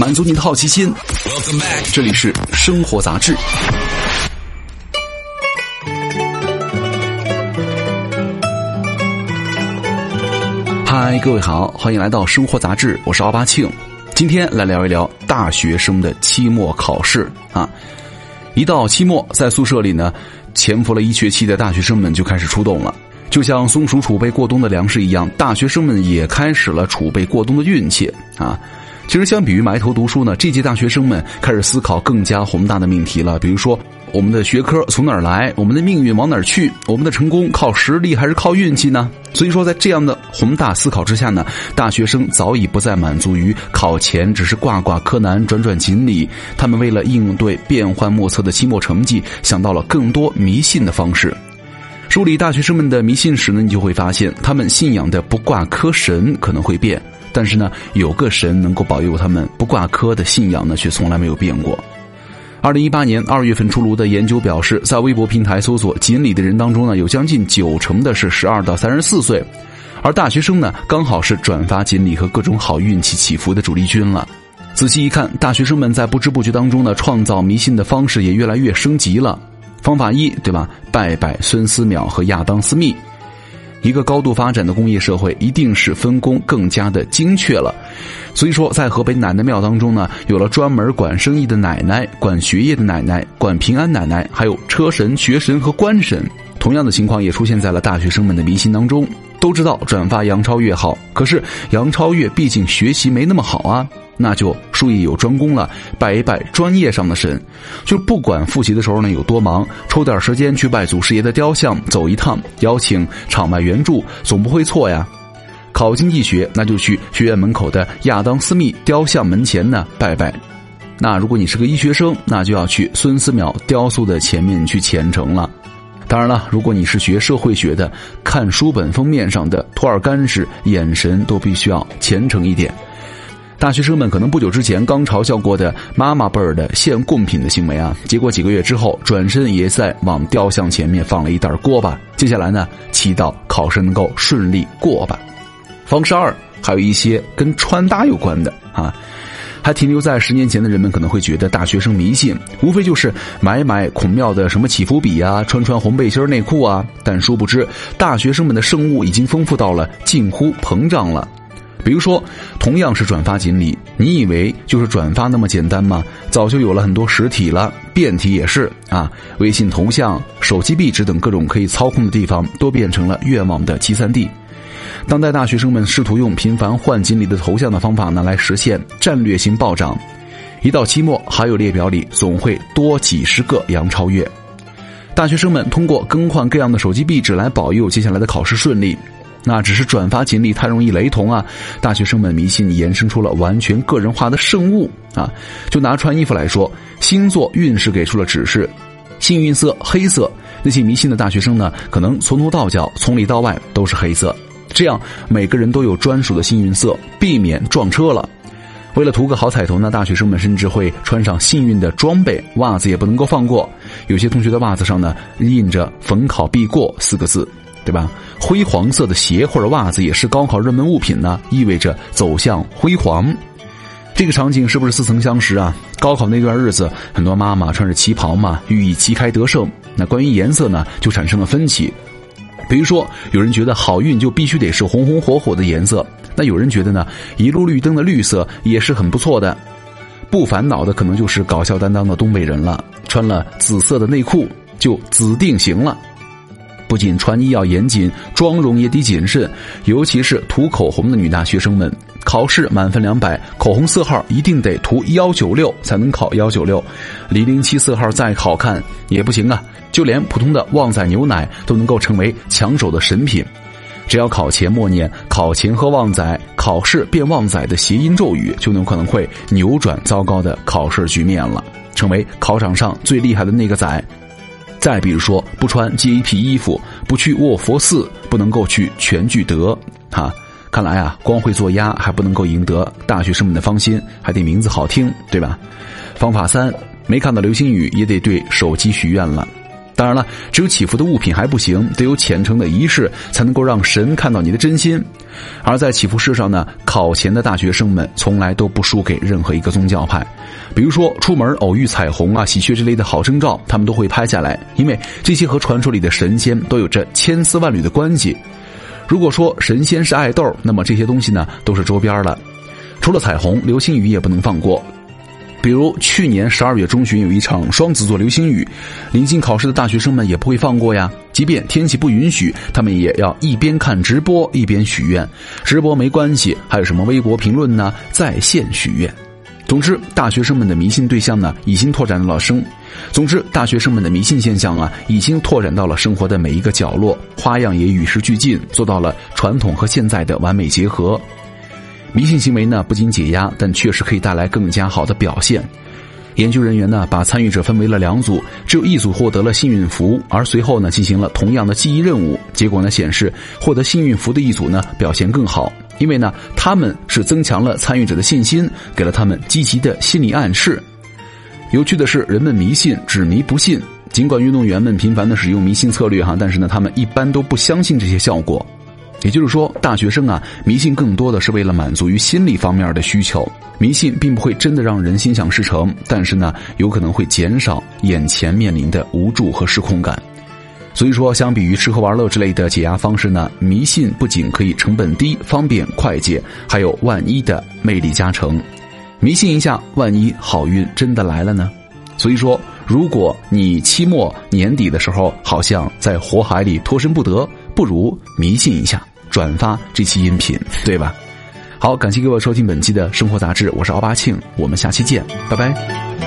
满足你的好奇心。这里是生活杂志。嗨，各位好，欢迎来到生活杂志，我是奥巴庆。今天来聊一聊大学生的期末考试啊。一到期末，在宿舍里呢，潜伏了一学期的大学生们就开始出动了。就像松鼠储备过冬的粮食一样，大学生们也开始了储备过冬的运气啊。其实，相比于埋头读书呢，这届大学生们开始思考更加宏大的命题了。比如说，我们的学科从哪儿来？我们的命运往哪儿去？我们的成功靠实力还是靠运气呢？所以说，在这样的宏大思考之下呢，大学生早已不再满足于考前只是挂挂科难、转转锦鲤。他们为了应对变幻莫测的期末成绩，想到了更多迷信的方式。梳理大学生们的迷信时呢，你就会发现，他们信仰的不挂科神可能会变，但是呢，有个神能够保佑他们不挂科的信仰呢，却从来没有变过。二零一八年二月份出炉的研究表示，在微博平台搜索“锦鲤”的人当中呢，有将近九成的是十二到三十四岁，而大学生呢，刚好是转发锦鲤和各种好运气祈福的主力军了。仔细一看，大学生们在不知不觉当中呢，创造迷信的方式也越来越升级了。方法一，对吧？拜拜孙思邈和亚当斯密。一个高度发展的工业社会，一定是分工更加的精确了。所以说，在河北奶奶庙当中呢，有了专门管生意的奶奶、管学业的奶奶、管平安奶奶，还有车神、学神和官神。同样的情况也出现在了大学生们的迷信当中。都知道转发杨超越好，可是杨超越毕竟学习没那么好啊。那就术业有专攻了，拜一拜专业上的神，就不管复习的时候呢有多忙，抽点时间去拜祖师爷的雕像走一趟，邀请场外援助，总不会错呀。考经济学，那就去学院门口的亚当斯密雕像门前呢拜拜。那如果你是个医学生，那就要去孙思邈雕塑的前面去虔诚了。当然了，如果你是学社会学的，看书本封面上的托尔干时，眼神都必须要虔诚一点。大学生们可能不久之前刚嘲笑过的妈妈辈儿的献贡品的行为啊，结果几个月之后转身也在往雕像前面放了一袋锅巴。接下来呢，祈祷考试能够顺利过吧。方式二，还有一些跟穿搭有关的啊，还停留在十年前的人们可能会觉得大学生迷信，无非就是买买孔庙的什么祈福笔啊，穿穿红背心内裤啊。但殊不知，大学生们的圣物已经丰富到了近乎膨胀了。比如说，同样是转发锦鲤，你以为就是转发那么简单吗？早就有了很多实体了，变体也是啊。微信头像、手机壁纸等各种可以操控的地方，都变成了愿望的集散地。当代大学生们试图用频繁换锦鲤的头像的方法呢，来实现战略性暴涨。一到期末，好友列表里总会多几十个杨超越。大学生们通过更换各样的手机壁纸来保佑接下来的考试顺利。那只是转发锦鲤太容易雷同啊！大学生们迷信延伸出了完全个人化的圣物啊！就拿穿衣服来说，星座运势给出了指示，幸运色黑色。那些迷信的大学生呢，可能从头到脚、从里到外都是黑色，这样每个人都有专属的幸运色，避免撞车了。为了图个好彩头呢，大学生们甚至会穿上幸运的装备，袜子也不能够放过。有些同学的袜子上呢，印着“逢考必过”四个字。对吧？灰黄色的鞋或者袜子也是高考热门物品呢，意味着走向辉煌。这个场景是不是似曾相识啊？高考那段日子，很多妈妈穿着旗袍嘛，寓意旗开得胜。那关于颜色呢，就产生了分歧。比如说，有人觉得好运就必须得是红红火火的颜色，那有人觉得呢，一路绿灯的绿色也是很不错的。不烦恼的可能就是搞笑担当的东北人了，穿了紫色的内裤就紫定型了。不仅穿衣要严谨，妆容也得谨慎，尤其是涂口红的女大学生们，考试满分两百，口红色号一定得涂幺九六才能考幺九六，零零七色号再好看也不行啊！就连普通的旺仔牛奶都能够成为抢手的神品，只要考前默念“考前喝旺仔，考试变旺仔”的谐音咒语，就有可能会扭转糟糕的考试局面了，成为考场上最厉害的那个仔。再比如说，不穿接一批衣服，不去卧佛寺，不能够去全聚德，哈，看来啊，光会做鸭还不能够赢得大学生们的芳心，还得名字好听，对吧？方法三，没看到流星雨也得对手机许愿了。当然了，只有祈福的物品还不行，得有虔诚的仪式，才能够让神看到你的真心。而在祈福式上呢，考前的大学生们从来都不输给任何一个宗教派。比如说，出门偶遇彩虹啊、喜鹊之类的好征兆，他们都会拍下来，因为这些和传说里的神仙都有着千丝万缕的关系。如果说神仙是爱豆，那么这些东西呢，都是周边了。除了彩虹，流星雨也不能放过。比如去年十二月中旬有一场双子座流星雨，临近考试的大学生们也不会放过呀。即便天气不允许，他们也要一边看直播一边许愿。直播没关系，还有什么微博评论呢？在线许愿。总之，大学生们的迷信对象呢，已经拓展到了生。总之，大学生们的迷信现象啊，已经拓展到了生活的每一个角落，花样也与时俱进，做到了传统和现在的完美结合。迷信行为呢，不仅解压，但确实可以带来更加好的表现。研究人员呢，把参与者分为了两组，只有一组获得了幸运符，而随后呢，进行了同样的记忆任务。结果呢，显示获得幸运符的一组呢，表现更好，因为呢，他们是增强了参与者的信心，给了他们积极的心理暗示。有趣的是，人们迷信只迷不信，尽管运动员们频繁的使用迷信策略哈，但是呢，他们一般都不相信这些效果。也就是说，大学生啊，迷信更多的是为了满足于心理方面的需求。迷信并不会真的让人心想事成，但是呢，有可能会减少眼前面临的无助和失控感。所以说，相比于吃喝玩乐之类的解压方式呢，迷信不仅可以成本低、方便快捷，还有万一的魅力加成。迷信一下，万一好运真的来了呢？所以说，如果你期末年底的时候好像在火海里脱身不得，不如迷信一下。转发这期音频，对吧？好，感谢各位收听本期的生活杂志，我是奥巴庆，我们下期见，拜拜。